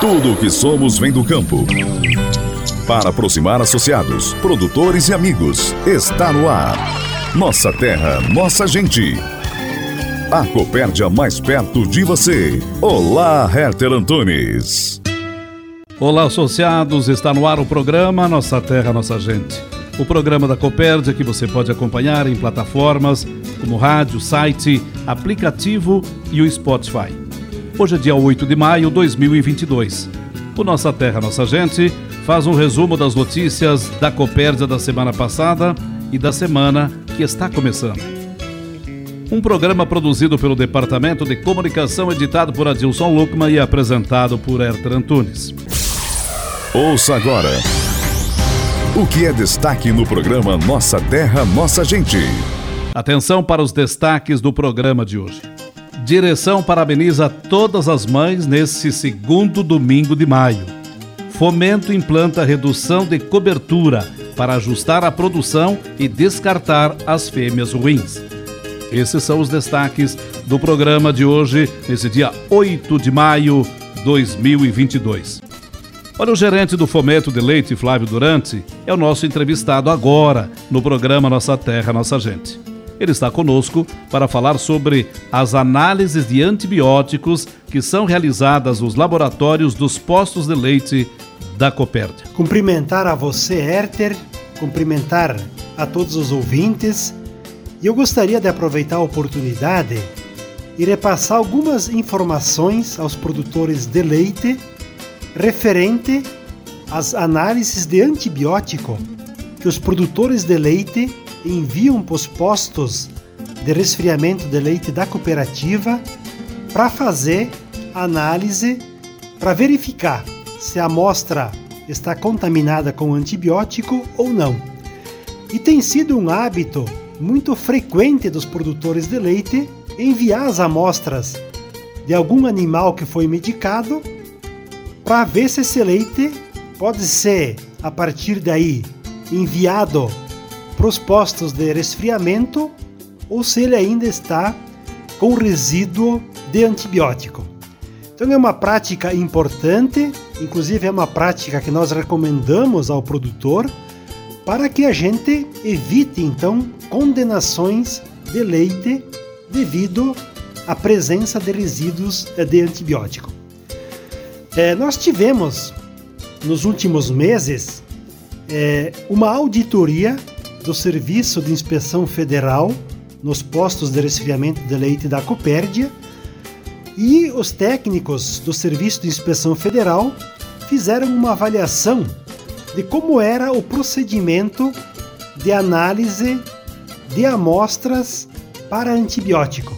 Tudo o que somos vem do campo. Para aproximar associados, produtores e amigos, está no ar. Nossa terra, nossa gente. A Copérdia mais perto de você. Olá, Herter Antunes. Olá, associados. Está no ar o programa Nossa Terra, Nossa Gente. O programa da Copérdia que você pode acompanhar em plataformas como rádio, site, aplicativo e o Spotify. Hoje é dia 8 de maio de 2022. O Nossa Terra, Nossa Gente faz um resumo das notícias da Copérdia da semana passada e da semana que está começando. Um programa produzido pelo Departamento de Comunicação, editado por Adilson Luckman e apresentado por Herter Antunes. Ouça agora o que é destaque no programa Nossa Terra, Nossa Gente. Atenção para os destaques do programa de hoje. Direção parabeniza todas as mães nesse segundo domingo de maio. Fomento implanta redução de cobertura para ajustar a produção e descartar as fêmeas ruins. Esses são os destaques do programa de hoje, nesse dia 8 de maio de 2022. Olha, o gerente do Fomento de Leite, Flávio Durante, é o nosso entrevistado agora no programa Nossa Terra, Nossa Gente. Ele está conosco para falar sobre as análises de antibióticos que são realizadas nos laboratórios dos postos de leite da Copérdia. Cumprimentar a você, Herter, cumprimentar a todos os ouvintes. E eu gostaria de aproveitar a oportunidade e repassar algumas informações aos produtores de leite referente às análises de antibiótico que os produtores de leite enviam para os postos de resfriamento de leite da cooperativa para fazer análise para verificar se a amostra está contaminada com antibiótico ou não. E tem sido um hábito muito frequente dos produtores de leite enviar as amostras de algum animal que foi medicado para ver se esse leite pode ser a partir daí enviado para os postos de resfriamento ou se ele ainda está com resíduo de antibiótico. Então é uma prática importante, inclusive é uma prática que nós recomendamos ao produtor para que a gente evite então condenações de leite devido à presença de resíduos de antibiótico. É, nós tivemos nos últimos meses é, uma auditoria do Serviço de Inspeção Federal nos postos de resfriamento de leite da Copérdia e os técnicos do Serviço de Inspeção Federal fizeram uma avaliação de como era o procedimento de análise de amostras para antibiótico.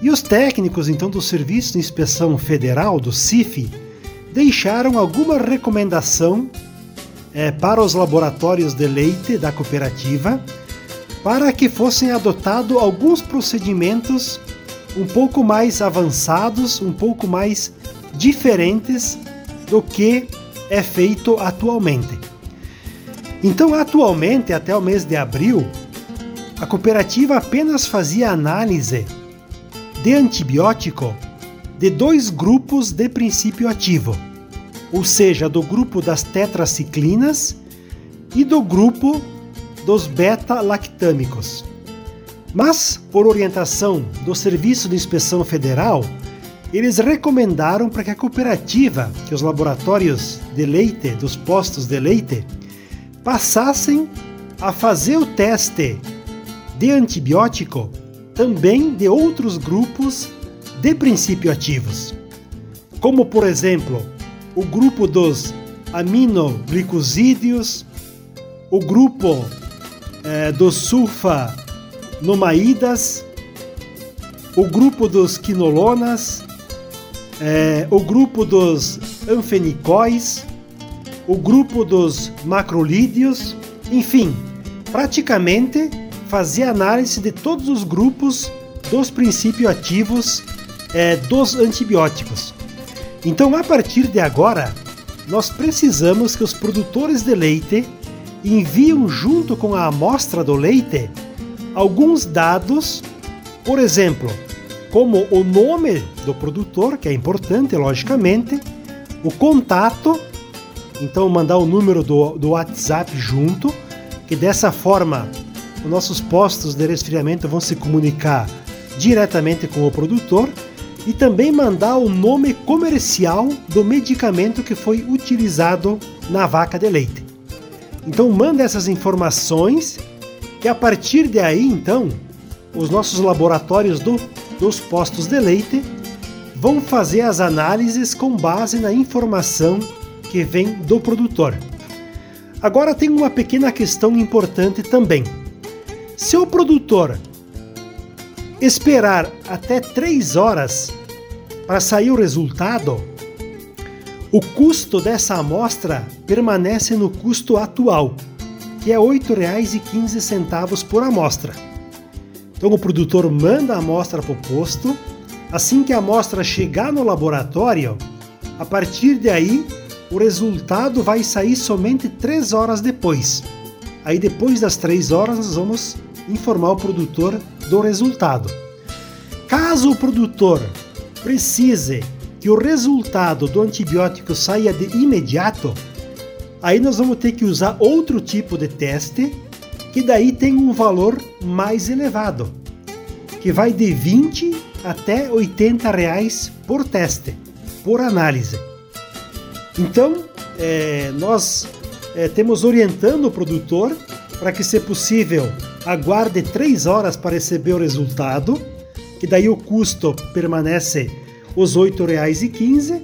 E os técnicos então do Serviço de Inspeção Federal, do CIF, deixaram alguma recomendação é, para os laboratórios de leite da cooperativa para que fossem adotados alguns procedimentos um pouco mais avançados, um pouco mais diferentes do que é feito atualmente. Então, atualmente, até o mês de abril, a cooperativa apenas fazia análise de antibiótico de dois grupos de princípio ativo ou seja, do grupo das tetraciclinas e do grupo dos beta-lactâmicos. Mas, por orientação do Serviço de Inspeção Federal, eles recomendaram para que a cooperativa, que os laboratórios de leite dos postos de leite, passassem a fazer o teste de antibiótico também de outros grupos de princípio ativos, como por exemplo o grupo dos aminoglicosídeos, o grupo é, dos sulfa-nomaídas, o grupo dos quinolonas, é, o grupo dos anfenicóis, o grupo dos macrolídeos, enfim, praticamente fazia análise de todos os grupos dos princípios ativos é, dos antibióticos. Então, a partir de agora, nós precisamos que os produtores de leite enviam junto com a amostra do leite alguns dados, por exemplo, como o nome do produtor, que é importante, logicamente, o contato, então mandar o número do, do WhatsApp junto, que dessa forma os nossos postos de resfriamento vão se comunicar diretamente com o produtor e também mandar o nome comercial do medicamento que foi utilizado na vaca de leite. Então manda essas informações que a partir de aí então os nossos laboratórios do, dos postos de leite vão fazer as análises com base na informação que vem do produtor. Agora tem uma pequena questão importante também. Se o produtor esperar até 3 horas para sair o resultado, o custo dessa amostra permanece no custo atual, que é R$ 8,15 por amostra. Então o produtor manda a amostra para o posto, assim que a amostra chegar no laboratório, a partir de aí o resultado vai sair somente 3 horas depois. Aí depois das 3 horas nós vamos informar o produtor do resultado. Caso o produtor precise que o resultado do antibiótico saia de imediato, aí nós vamos ter que usar outro tipo de teste, que daí tem um valor mais elevado, que vai de 20 até 80 reais por teste, por análise. Então, é, nós é, temos orientando o produtor para que, se possível, aguarde 3 horas para receber o resultado que daí o custo permanece os R$ 8,15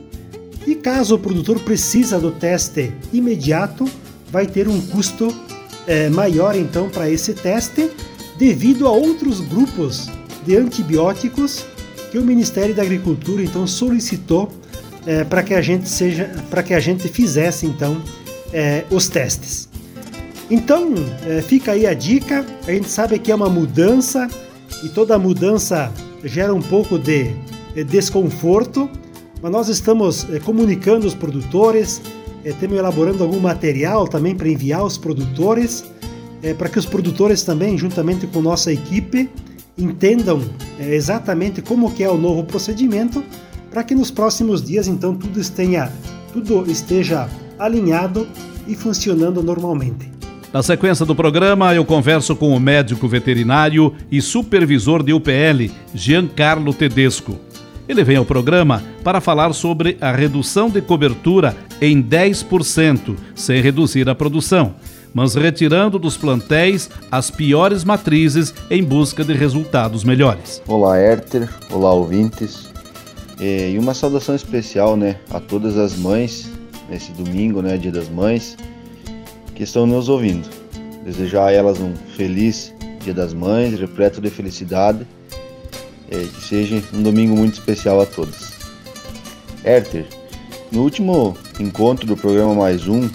e caso o produtor precisa do teste imediato, vai ter um custo é, maior então para esse teste devido a outros grupos de antibióticos que o Ministério da Agricultura então solicitou é, para que a gente seja para que a gente fizesse então é, os testes. Então é, fica aí a dica. A gente sabe que é uma mudança e toda mudança gera um pouco de desconforto, mas nós estamos eh, comunicando os produtores, eh, estamos elaborando algum material também para enviar aos produtores, eh, para que os produtores também, juntamente com nossa equipe, entendam exatamente como que é o novo procedimento, para que nos próximos dias então tudo tudo esteja alinhado e funcionando normalmente. Na sequência do programa, eu converso com o médico veterinário e supervisor de UPL, Giancarlo Tedesco. Ele vem ao programa para falar sobre a redução de cobertura em 10%, sem reduzir a produção, mas retirando dos plantéis as piores matrizes em busca de resultados melhores. Olá, Herter. Olá, ouvintes. É, e uma saudação especial né, a todas as mães nesse domingo, né, Dia das Mães que estão nos ouvindo. Desejar a elas um feliz Dia das Mães, repleto de felicidade, é, que seja um domingo muito especial a todos. Herter, no último encontro do programa Mais Um,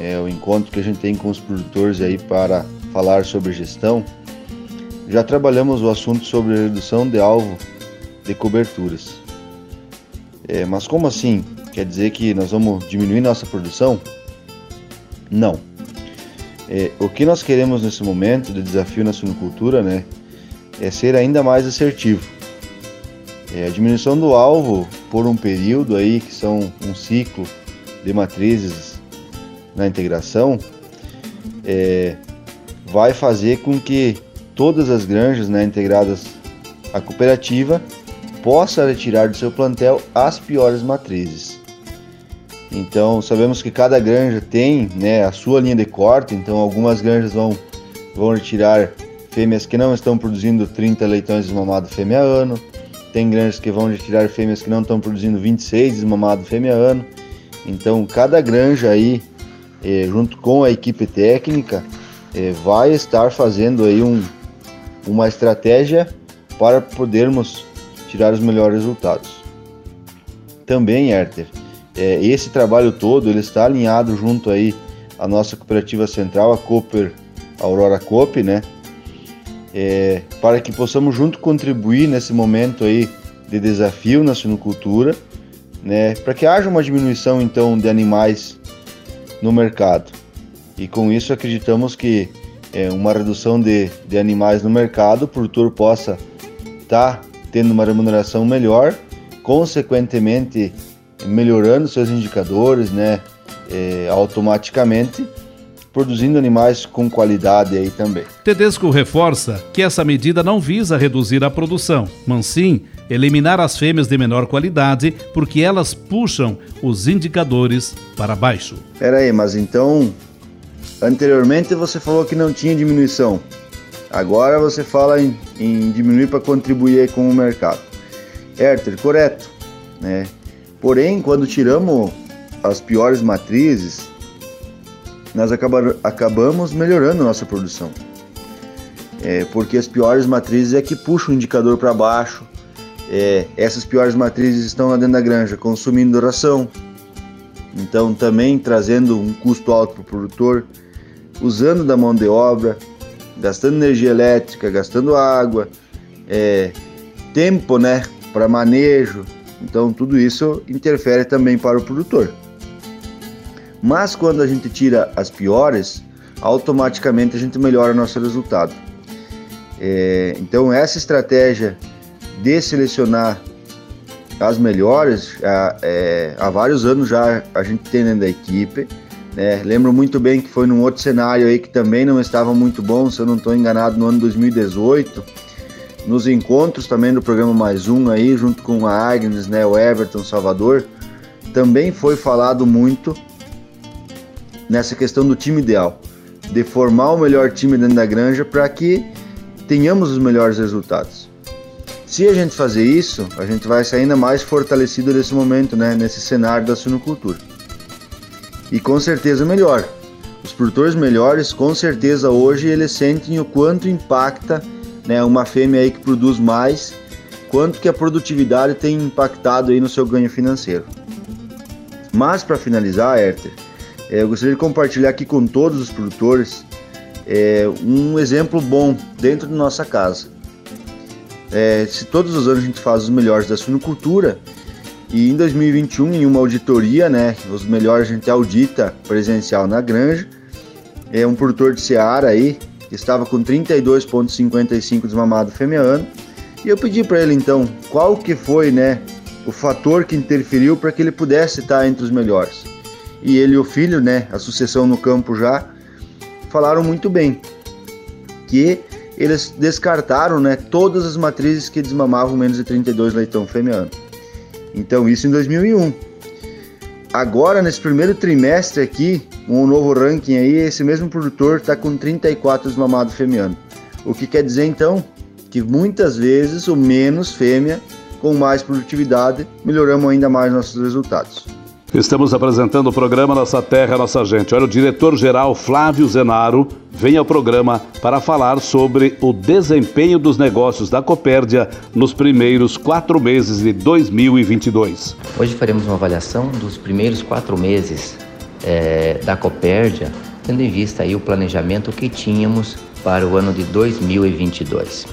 é o encontro que a gente tem com os produtores aí para falar sobre gestão, já trabalhamos o assunto sobre redução de alvo de coberturas. É, mas como assim? Quer dizer que nós vamos diminuir nossa produção? Não. É, o que nós queremos nesse momento de desafio na suinocultura né, é ser ainda mais assertivo. É, a diminuição do alvo por um período aí, que são um ciclo de matrizes na integração, é, vai fazer com que todas as granjas né, integradas à cooperativa possa retirar do seu plantel as piores matrizes. Então sabemos que cada granja tem né, a sua linha de corte, então algumas granjas vão, vão retirar fêmeas que não estão produzindo 30 leitões desmamados fêmea ano, tem granjas que vão retirar fêmeas que não estão produzindo 26 desmamados fêmea ano. Então cada granja aí, eh, junto com a equipe técnica, é, vai estar fazendo aí um, uma estratégia para podermos tirar os melhores resultados. Também, Herter, é, esse trabalho todo ele está alinhado junto aí à nossa cooperativa central, a Cooper Aurora Coop, né? É, para que possamos junto contribuir nesse momento aí de desafio na sinocultura, né? Para que haja uma diminuição então de animais no mercado. E com isso acreditamos que é, uma redução de, de animais no mercado, o produtor possa estar tá tendo uma remuneração melhor, consequentemente melhorando seus indicadores, né, é, automaticamente, produzindo animais com qualidade aí também. Tedesco reforça que essa medida não visa reduzir a produção, mas sim eliminar as fêmeas de menor qualidade, porque elas puxam os indicadores para baixo. Pera aí, mas então anteriormente você falou que não tinha diminuição. Agora você fala em, em diminuir para contribuir com o mercado. Herter, correto, né? Porém, quando tiramos as piores matrizes, nós acaba, acabamos melhorando a nossa produção. É, porque as piores matrizes é que puxam o indicador para baixo. É, essas piores matrizes estão lá dentro da granja consumindo ração, então também trazendo um custo alto para o produtor, usando da mão de obra, gastando energia elétrica, gastando água, é, tempo né, para manejo, então tudo isso interfere também para o produtor. Mas quando a gente tira as piores, automaticamente a gente melhora nosso resultado. É, então essa estratégia de selecionar as melhores, há, é, há vários anos já a gente tem dentro da equipe. Né? Lembro muito bem que foi num outro cenário aí que também não estava muito bom, se eu não estou enganado, no ano 2018 nos encontros também do programa Mais Um aí, junto com a Agnes, né, o Everton Salvador, também foi falado muito nessa questão do time ideal, de formar o melhor time dentro da granja para que tenhamos os melhores resultados. Se a gente fazer isso, a gente vai sair ainda mais fortalecido nesse momento, né, nesse cenário da suinocultura. E com certeza melhor. Os produtores melhores, com certeza hoje eles sentem o quanto impacta né, uma fêmea aí que produz mais, quanto que a produtividade tem impactado aí no seu ganho financeiro. Mas para finalizar, Herter, é, eu gostaria de compartilhar aqui com todos os produtores é, um exemplo bom dentro da nossa casa. É, se todos os anos a gente faz os melhores da suinocultura, e em 2021, em uma auditoria, né, os melhores a gente audita presencial na granja, é um produtor de Seara aí, estava com 32,55 desmamado fêmea E eu pedi para ele então qual que foi, né, o fator que interferiu para que ele pudesse estar entre os melhores. E ele e o filho, né, a sucessão no campo já, falaram muito bem que eles descartaram, né, todas as matrizes que desmamavam menos de 32 leitão fêmea Então isso em 2001. Agora nesse primeiro trimestre aqui, um novo ranking aí, esse mesmo produtor está com 34 desmamados fêmea. O que quer dizer então que muitas vezes o menos fêmea com mais produtividade melhoramos ainda mais nossos resultados. Estamos apresentando o programa Nossa Terra, Nossa Gente. Olha, o diretor-geral Flávio Zenaro vem ao programa para falar sobre o desempenho dos negócios da Copérdia nos primeiros quatro meses de 2022. Hoje faremos uma avaliação dos primeiros quatro meses é, da Copérdia, tendo em vista aí o planejamento que tínhamos para o ano de 2022.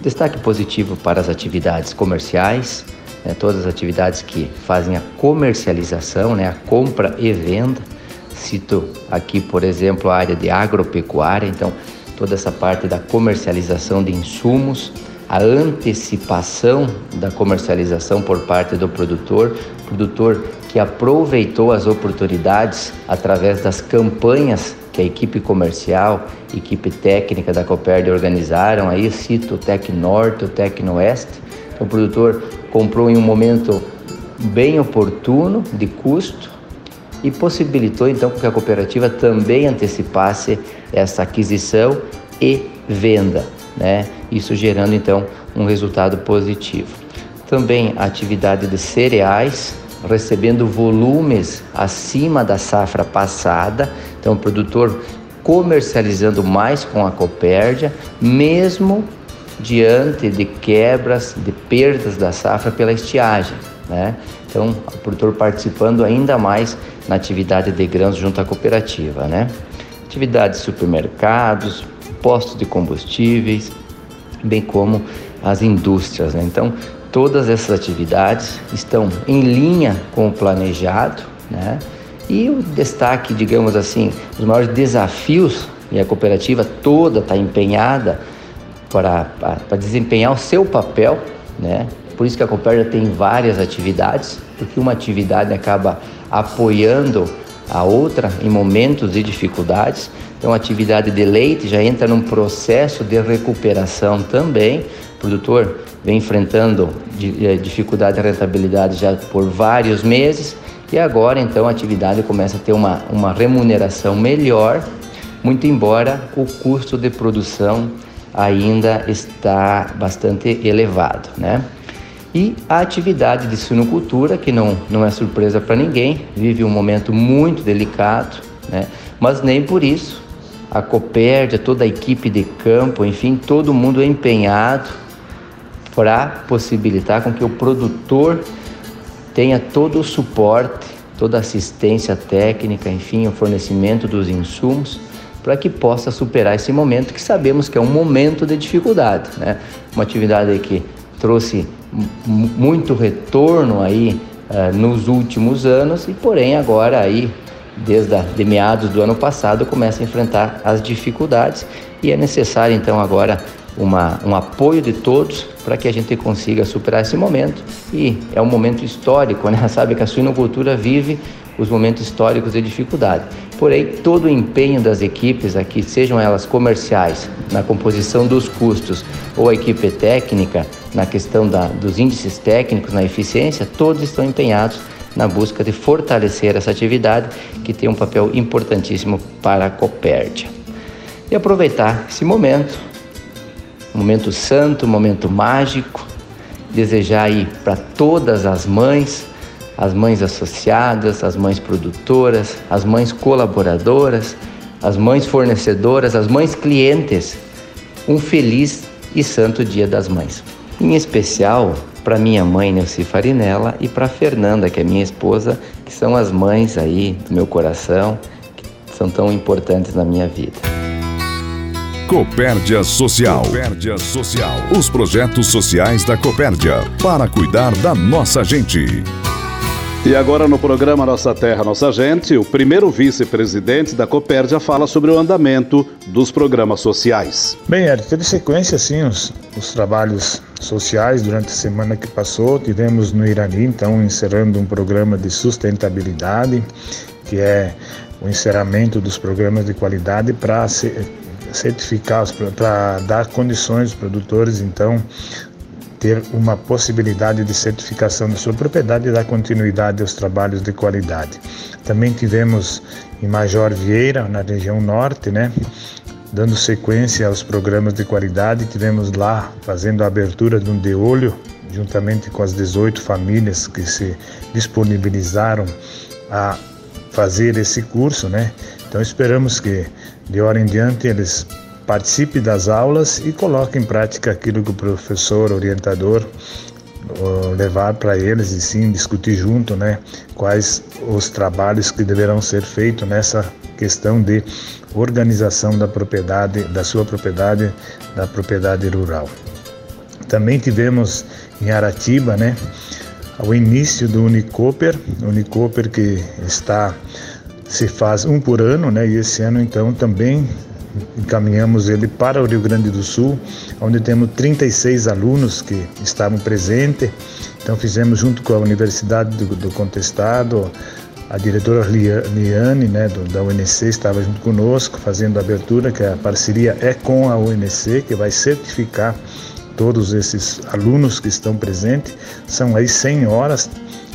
Destaque positivo para as atividades comerciais, né, todas as atividades que fazem a comercialização, né, a compra e venda. Cito aqui, por exemplo, a área de agropecuária, então toda essa parte da comercialização de insumos, a antecipação da comercialização por parte do produtor, produtor que aproveitou as oportunidades através das campanhas que a equipe comercial, equipe técnica da Coperd organizaram, aí cito o Tec Norte, o Tec Oeste. Então, o produtor comprou em um momento bem oportuno de custo e possibilitou então que a cooperativa também antecipasse essa aquisição e venda, né? Isso gerando então um resultado positivo. Também a atividade de cereais recebendo volumes acima da safra passada. Então, o produtor comercializando mais com a Copérdia, mesmo diante de quebras, de perdas da safra pela estiagem. Né? Então, o produtor participando ainda mais na atividade de grãos junto à cooperativa. Né? Atividades de supermercados, postos de combustíveis, bem como as indústrias. Né? Então, todas essas atividades estão em linha com o planejado. Né? E o destaque, digamos assim, os maiores desafios, e a cooperativa toda está empenhada para desempenhar o seu papel, né? Por isso que a Copérdia tem várias atividades, porque uma atividade acaba apoiando a outra em momentos de dificuldades. Então, a atividade de leite já entra num processo de recuperação também. O produtor vem enfrentando eh, dificuldade de rentabilidade já por vários meses e agora, então, a atividade começa a ter uma, uma remuneração melhor, muito embora o custo de produção ainda está bastante elevado, né? E a atividade de suinocultura, que não, não é surpresa para ninguém, vive um momento muito delicado, né? mas nem por isso a Copérdia, toda a equipe de campo, enfim, todo mundo é empenhado para possibilitar com que o produtor tenha todo o suporte, toda a assistência técnica, enfim, o fornecimento dos insumos para que possa superar esse momento que sabemos que é um momento de dificuldade, né? Uma atividade que trouxe muito retorno aí uh, nos últimos anos e porém agora aí desde a, de meados do ano passado começa a enfrentar as dificuldades e é necessário então agora uma, um apoio de todos para que a gente consiga superar esse momento e é um momento histórico, né? Sabe que a suinocultura vive os momentos históricos de dificuldade. Porém, todo o empenho das equipes aqui, sejam elas comerciais, na composição dos custos, ou a equipe técnica, na questão da, dos índices técnicos, na eficiência, todos estão empenhados na busca de fortalecer essa atividade que tem um papel importantíssimo para a Copérdia. E aproveitar esse momento, momento santo, momento mágico, desejar aí para todas as mães as mães associadas, as mães produtoras, as mães colaboradoras, as mães fornecedoras, as mães clientes, um feliz e santo Dia das Mães. Em especial para minha mãe Nelci Farinella e para Fernanda, que é minha esposa, que são as mães aí do meu coração, que são tão importantes na minha vida. Copérdia Social. Copérdia Social. Os projetos sociais da Copérdia para cuidar da nossa gente. E agora no programa Nossa Terra, Nossa Gente, o primeiro vice-presidente da Copérdia fala sobre o andamento dos programas sociais. Bem, Ed, teve sequência sim os, os trabalhos sociais durante a semana que passou. Tivemos no Irani, então, encerrando um programa de sustentabilidade, que é o encerramento dos programas de qualidade para certificar, para dar condições aos produtores, então, ter uma possibilidade de certificação da sua propriedade e dar continuidade aos trabalhos de qualidade. Também tivemos em Major Vieira, na região norte, né, dando sequência aos programas de qualidade, tivemos lá fazendo a abertura de um de olho, juntamente com as 18 famílias que se disponibilizaram a fazer esse curso, né? Então esperamos que de hora em diante eles participe das aulas e coloque em prática aquilo que o professor orientador levar para eles e sim discutir junto, né, quais os trabalhos que deverão ser feitos nessa questão de organização da propriedade, da sua propriedade, da propriedade rural. Também tivemos em Aratiba, né, o início do Unicoper, Unicoper que está se faz um por ano, né, e esse ano então também encaminhamos ele para o Rio Grande do Sul, onde temos 36 alunos que estavam presentes. Então fizemos junto com a Universidade do, do Contestado, a diretora Liane, né, do, da UNC, estava junto conosco, fazendo a abertura, que a parceria é com a UNC, que vai certificar todos esses alunos que estão presentes. São aí 100 horas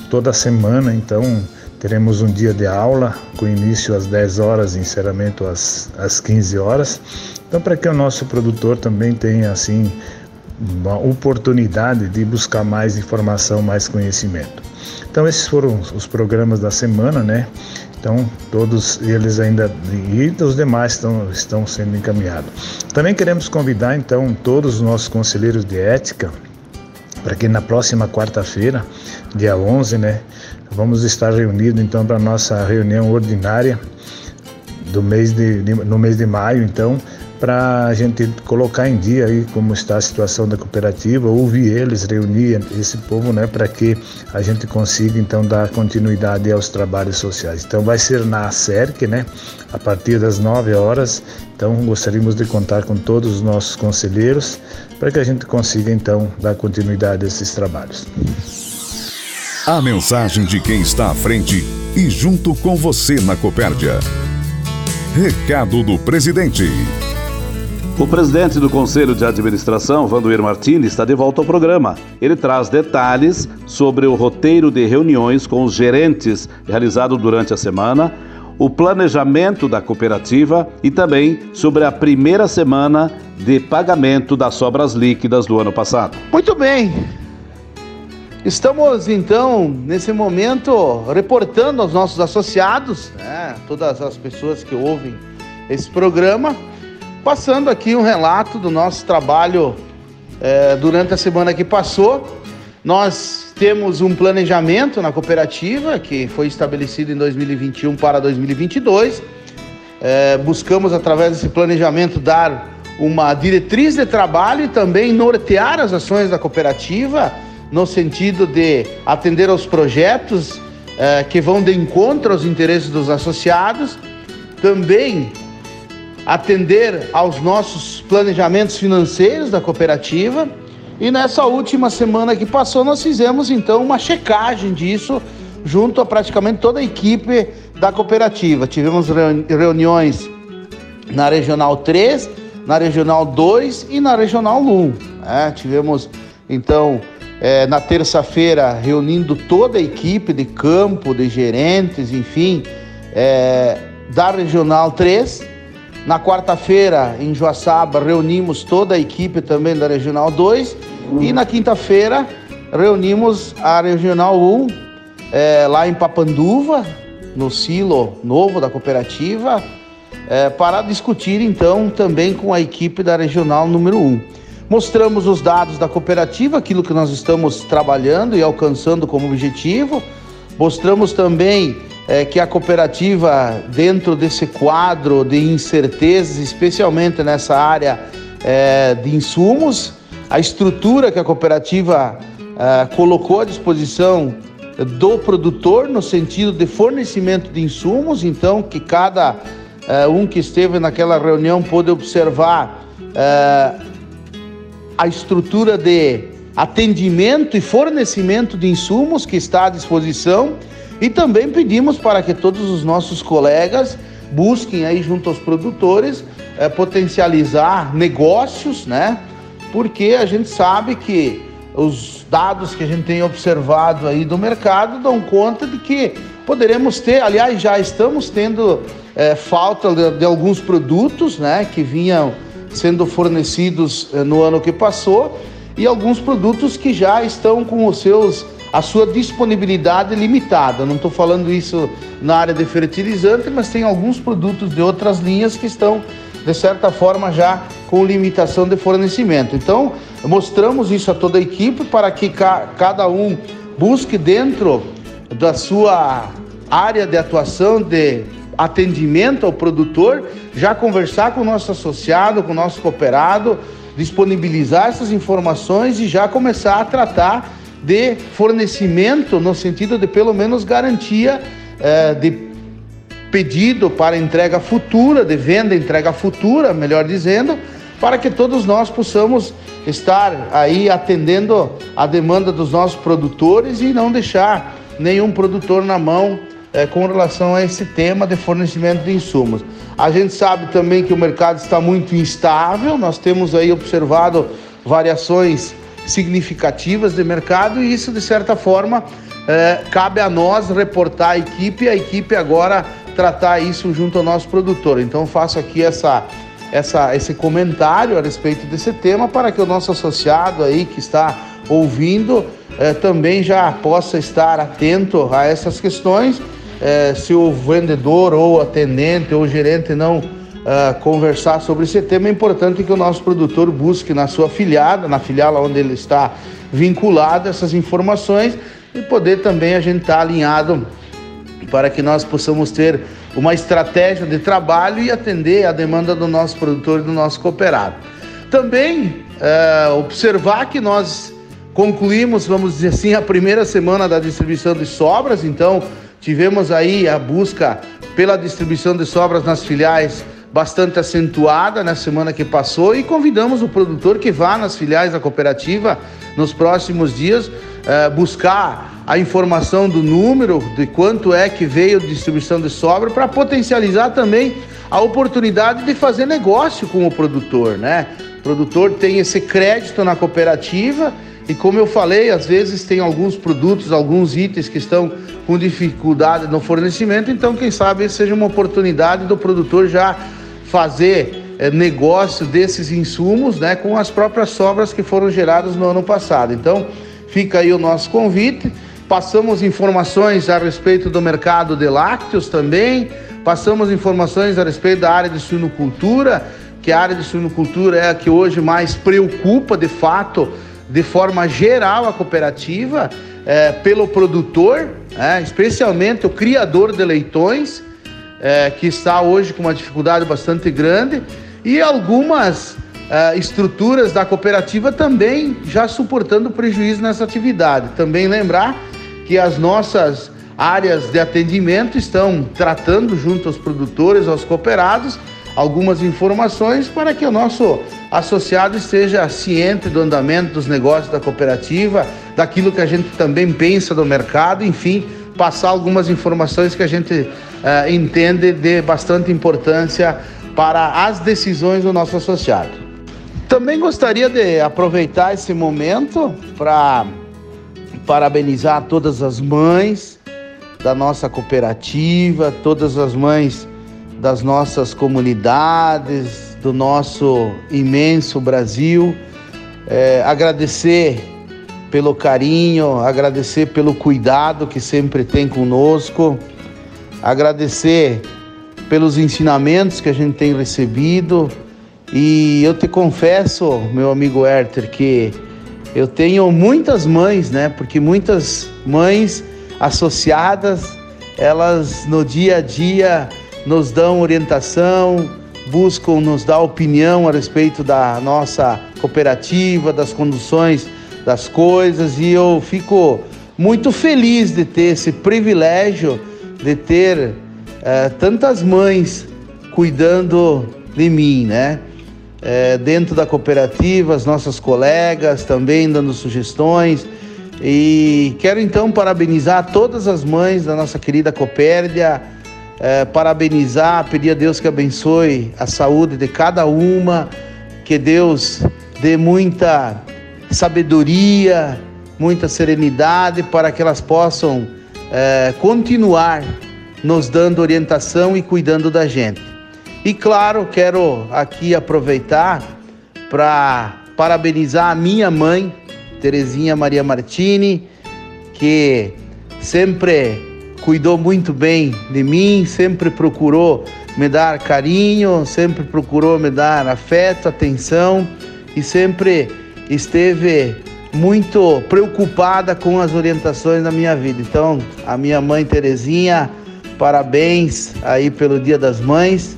toda semana, então Teremos um dia de aula com início às 10 horas e encerramento às, às 15 horas. Então, para que o nosso produtor também tenha assim uma oportunidade de buscar mais informação, mais conhecimento. Então, esses foram os programas da semana, né? Então, todos eles ainda e os demais estão, estão sendo encaminhados. Também queremos convidar, então, todos os nossos conselheiros de ética para que na próxima quarta-feira, dia 11, né, vamos estar reunidos então para a nossa reunião ordinária do mês de, de, no mês de maio, então, para a gente colocar em dia aí como está a situação da cooperativa, ouvir eles, reunir esse povo, né, para que a gente consiga então dar continuidade aos trabalhos sociais. Então vai ser na SERC, né, a partir das 9 horas. Então gostaríamos de contar com todos os nossos conselheiros para que a gente consiga então dar continuidade a esses trabalhos. A mensagem de quem está à frente e junto com você na Copérdia. Recado do presidente. O presidente do Conselho de Administração, Vandoir Martins, está de volta ao programa. Ele traz detalhes sobre o roteiro de reuniões com os gerentes realizado durante a semana, o planejamento da cooperativa e também sobre a primeira semana de pagamento das sobras líquidas do ano passado. Muito bem. Estamos então, nesse momento, reportando aos nossos associados, né, todas as pessoas que ouvem esse programa, Passando aqui um relato do nosso trabalho é, durante a semana que passou. Nós temos um planejamento na cooperativa que foi estabelecido em 2021 para 2022. É, buscamos, através desse planejamento, dar uma diretriz de trabalho e também nortear as ações da cooperativa no sentido de atender aos projetos é, que vão de encontro aos interesses dos associados, também atender aos nossos planejamentos financeiros da cooperativa. E nessa última semana que passou, nós fizemos então uma checagem disso junto a praticamente toda a equipe da cooperativa. Tivemos reuniões na Regional 3, na Regional 2 e na Regional 1. É, tivemos então é, na terça-feira reunindo toda a equipe de campo, de gerentes, enfim, é, da Regional 3 na quarta-feira, em Joaçaba, reunimos toda a equipe também da Regional 2. E na quinta-feira, reunimos a Regional 1 é, lá em Papanduva, no silo novo da cooperativa, é, para discutir então também com a equipe da Regional número 1. Mostramos os dados da cooperativa, aquilo que nós estamos trabalhando e alcançando como objetivo. Mostramos também é, que a cooperativa, dentro desse quadro de incertezas, especialmente nessa área é, de insumos, a estrutura que a cooperativa é, colocou à disposição do produtor no sentido de fornecimento de insumos, então que cada um que esteve naquela reunião pôde observar a estrutura de atendimento e fornecimento de insumos que está à disposição e também pedimos para que todos os nossos colegas busquem aí junto aos produtores é, potencializar negócios, né? Porque a gente sabe que os dados que a gente tem observado aí do mercado dão conta de que poderemos ter, aliás, já estamos tendo é, falta de, de, alguns produtos, né? Que vinham sendo fornecidos é, no ano que passou e alguns produtos que já estão com os seus a sua disponibilidade limitada. Não estou falando isso na área de fertilizante, mas tem alguns produtos de outras linhas que estão, de certa forma, já com limitação de fornecimento. Então, mostramos isso a toda a equipe para que ca cada um busque dentro da sua área de atuação de atendimento ao produtor, já conversar com o nosso associado, com o nosso cooperado, disponibilizar essas informações e já começar a tratar de fornecimento, no sentido de pelo menos garantia é, de pedido para entrega futura, de venda entrega futura, melhor dizendo, para que todos nós possamos estar aí atendendo a demanda dos nossos produtores e não deixar nenhum produtor na mão é, com relação a esse tema de fornecimento de insumos. A gente sabe também que o mercado está muito instável, nós temos aí observado variações significativas de mercado e isso, de certa forma, é, cabe a nós reportar a equipe e a equipe agora tratar isso junto ao nosso produtor. Então, faço aqui essa, essa, esse comentário a respeito desse tema para que o nosso associado aí que está ouvindo é, também já possa estar atento a essas questões é, se o vendedor ou atendente ou gerente não uh, conversar sobre esse tema, é importante que o nosso produtor busque na sua filiada, na filial onde ele está vinculado, essas informações e poder também a gente estar tá alinhado para que nós possamos ter uma estratégia de trabalho e atender a demanda do nosso produtor e do nosso cooperado. Também uh, observar que nós concluímos, vamos dizer assim, a primeira semana da distribuição de sobras, então tivemos aí a busca pela distribuição de sobras nas filiais bastante acentuada na semana que passou e convidamos o produtor que vá nas filiais da cooperativa nos próximos dias uh, buscar a informação do número, de quanto é que veio a distribuição de sobra, para potencializar também a oportunidade de fazer negócio com o produtor, né? O produtor tem esse crédito na cooperativa e como eu falei, às vezes tem alguns produtos, alguns itens que estão com dificuldade no fornecimento, então quem sabe seja uma oportunidade do produtor já fazer é, negócio desses insumos né, com as próprias sobras que foram geradas no ano passado. Então, fica aí o nosso convite. Passamos informações a respeito do mercado de lácteos também, passamos informações a respeito da área de suinocultura, que a área de suinocultura é a que hoje mais preocupa, de fato, de forma geral, a cooperativa, é, pelo produtor, é, especialmente o criador de leitões é, que está hoje com uma dificuldade bastante grande, e algumas é, estruturas da cooperativa também já suportando prejuízo nessa atividade. Também lembrar que as nossas áreas de atendimento estão tratando junto aos produtores, aos cooperados, algumas informações para que o nosso associado esteja ciente do andamento dos negócios da cooperativa, daquilo que a gente também pensa do mercado, enfim, passar algumas informações que a gente uh, entende de bastante importância para as decisões do nosso associado. Também gostaria de aproveitar esse momento para parabenizar todas as mães da nossa cooperativa, todas as mães das nossas comunidades, do nosso imenso Brasil. É, agradecer pelo carinho, agradecer pelo cuidado que sempre tem conosco, agradecer pelos ensinamentos que a gente tem recebido. E eu te confesso, meu amigo Herter, que eu tenho muitas mães, né? Porque muitas mães associadas, elas no dia a dia nos dão orientação, buscam nos dar opinião a respeito da nossa cooperativa, das conduções das coisas e eu fico muito feliz de ter esse privilégio de ter é, tantas mães cuidando de mim, né? É, dentro da cooperativa, as nossas colegas também dando sugestões. E quero então parabenizar todas as mães da nossa querida Copérdia, é, parabenizar, pedir a Deus que abençoe a saúde de cada uma, que Deus dê muita sabedoria, muita serenidade para que elas possam é, continuar nos dando orientação e cuidando da gente. E claro, quero aqui aproveitar para parabenizar a minha mãe, Terezinha Maria Martini, que sempre cuidou muito bem de mim, sempre procurou me dar carinho, sempre procurou me dar afeto, atenção e sempre esteve muito preocupada com as orientações da minha vida. Então, a minha mãe Terezinha, parabéns aí pelo Dia das Mães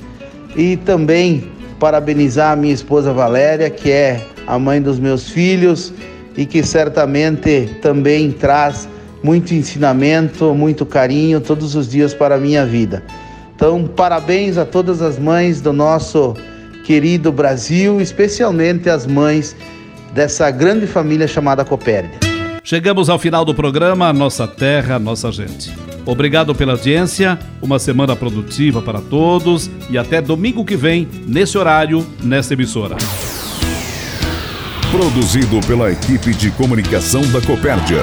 e também parabenizar a minha esposa Valéria, que é a mãe dos meus filhos e que certamente também traz muito ensinamento, muito carinho todos os dias para a minha vida. Então, parabéns a todas as mães do nosso querido Brasil, especialmente as mães dessa grande família chamada Copérdia. Chegamos ao final do programa Nossa Terra, Nossa Gente. Obrigado pela audiência, uma semana produtiva para todos e até domingo que vem, nesse horário, nesta emissora. Produzido pela equipe de comunicação da Copérdia